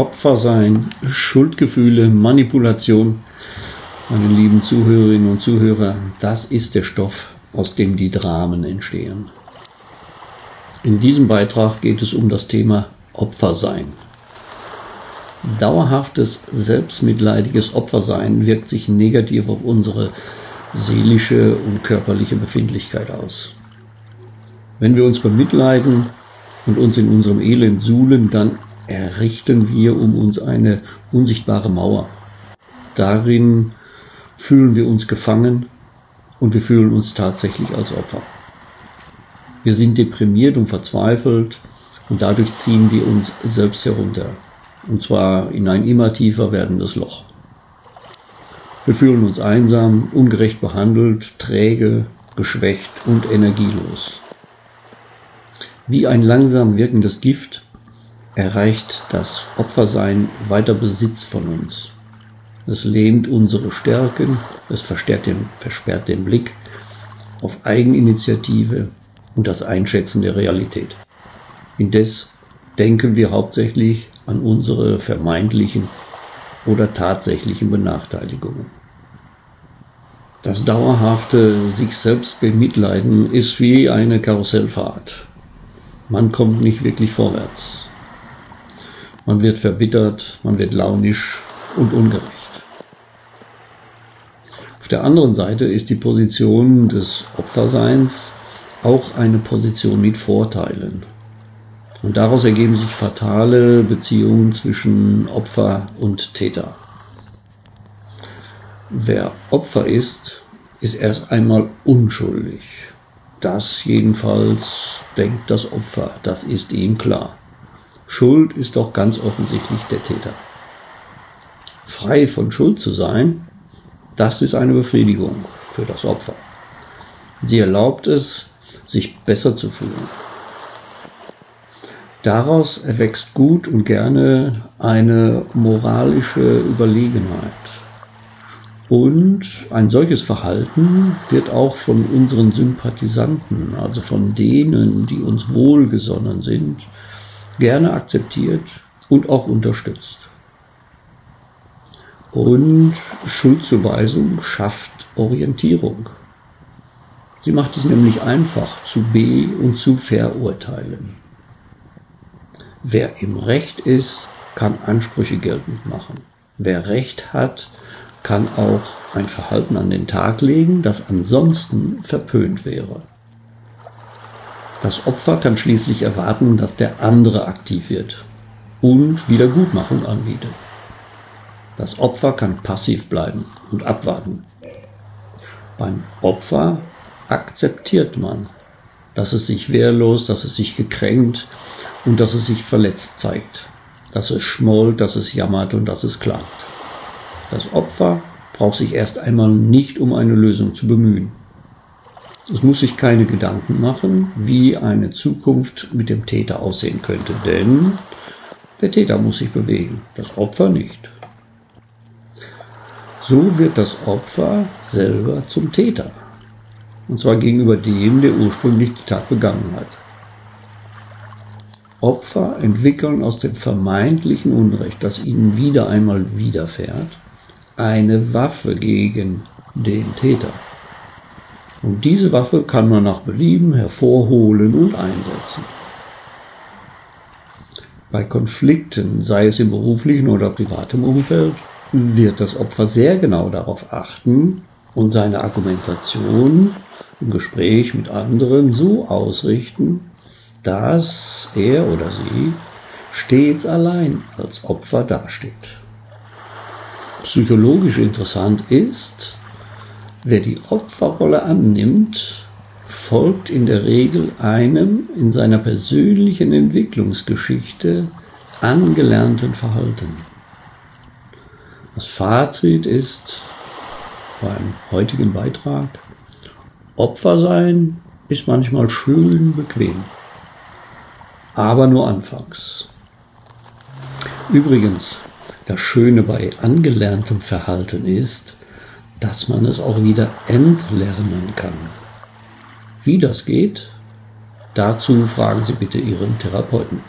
Opfer sein, Schuldgefühle, Manipulation. Meine lieben Zuhörerinnen und Zuhörer, das ist der Stoff, aus dem die Dramen entstehen. In diesem Beitrag geht es um das Thema Opfersein. Dauerhaftes selbstmitleidiges Opfersein wirkt sich negativ auf unsere seelische und körperliche Befindlichkeit aus. Wenn wir uns bemitleiden und uns in unserem Elend suhlen, dann errichten wir um uns eine unsichtbare Mauer. Darin fühlen wir uns gefangen und wir fühlen uns tatsächlich als Opfer. Wir sind deprimiert und verzweifelt und dadurch ziehen wir uns selbst herunter. Und zwar in ein immer tiefer werdendes Loch. Wir fühlen uns einsam, ungerecht behandelt, träge, geschwächt und energielos. Wie ein langsam wirkendes Gift erreicht das Opfersein weiter Besitz von uns. Es lähmt unsere Stärken, es den, versperrt den Blick auf Eigeninitiative und das Einschätzen der Realität. Indes denken wir hauptsächlich an unsere vermeintlichen oder tatsächlichen Benachteiligungen. Das dauerhafte sich selbst bemitleiden ist wie eine Karussellfahrt. Man kommt nicht wirklich vorwärts. Man wird verbittert, man wird launisch und ungerecht. Auf der anderen Seite ist die Position des Opferseins auch eine Position mit Vorteilen. Und daraus ergeben sich fatale Beziehungen zwischen Opfer und Täter. Wer Opfer ist, ist erst einmal unschuldig. Das jedenfalls denkt das Opfer, das ist ihm klar. Schuld ist doch ganz offensichtlich der Täter. Frei von Schuld zu sein, das ist eine Befriedigung für das Opfer. Sie erlaubt es, sich besser zu fühlen. Daraus erwächst gut und gerne eine moralische Überlegenheit. Und ein solches Verhalten wird auch von unseren Sympathisanten, also von denen, die uns wohlgesonnen sind, gerne akzeptiert und auch unterstützt. Und Schuldzuweisung schafft Orientierung. Sie macht es nämlich einfach zu be- und zu verurteilen. Wer im Recht ist, kann Ansprüche geltend machen. Wer Recht hat, kann auch ein Verhalten an den Tag legen, das ansonsten verpönt wäre. Das Opfer kann schließlich erwarten, dass der andere aktiv wird und Wiedergutmachung anbietet. Das Opfer kann passiv bleiben und abwarten. Beim Opfer akzeptiert man, dass es sich wehrlos, dass es sich gekränkt und dass es sich verletzt zeigt, dass es schmollt, dass es jammert und dass es klagt. Das Opfer braucht sich erst einmal nicht um eine Lösung zu bemühen. Es muss sich keine Gedanken machen, wie eine Zukunft mit dem Täter aussehen könnte, denn der Täter muss sich bewegen, das Opfer nicht. So wird das Opfer selber zum Täter, und zwar gegenüber dem, der ursprünglich die Tat begangen hat. Opfer entwickeln aus dem vermeintlichen Unrecht, das ihnen wieder einmal widerfährt, eine Waffe gegen den Täter. Und diese Waffe kann man nach Belieben hervorholen und einsetzen. Bei Konflikten, sei es im beruflichen oder privaten Umfeld, wird das Opfer sehr genau darauf achten und seine Argumentation im Gespräch mit anderen so ausrichten, dass er oder sie stets allein als Opfer dasteht. Psychologisch interessant ist, wer die Opferrolle annimmt, folgt in der Regel einem in seiner persönlichen Entwicklungsgeschichte angelernten Verhalten. Das Fazit ist beim heutigen Beitrag, Opfer sein ist manchmal schön bequem aber nur anfangs. Übrigens, das Schöne bei angelerntem Verhalten ist, dass man es auch wieder entlernen kann. Wie das geht, dazu fragen Sie bitte Ihren Therapeuten.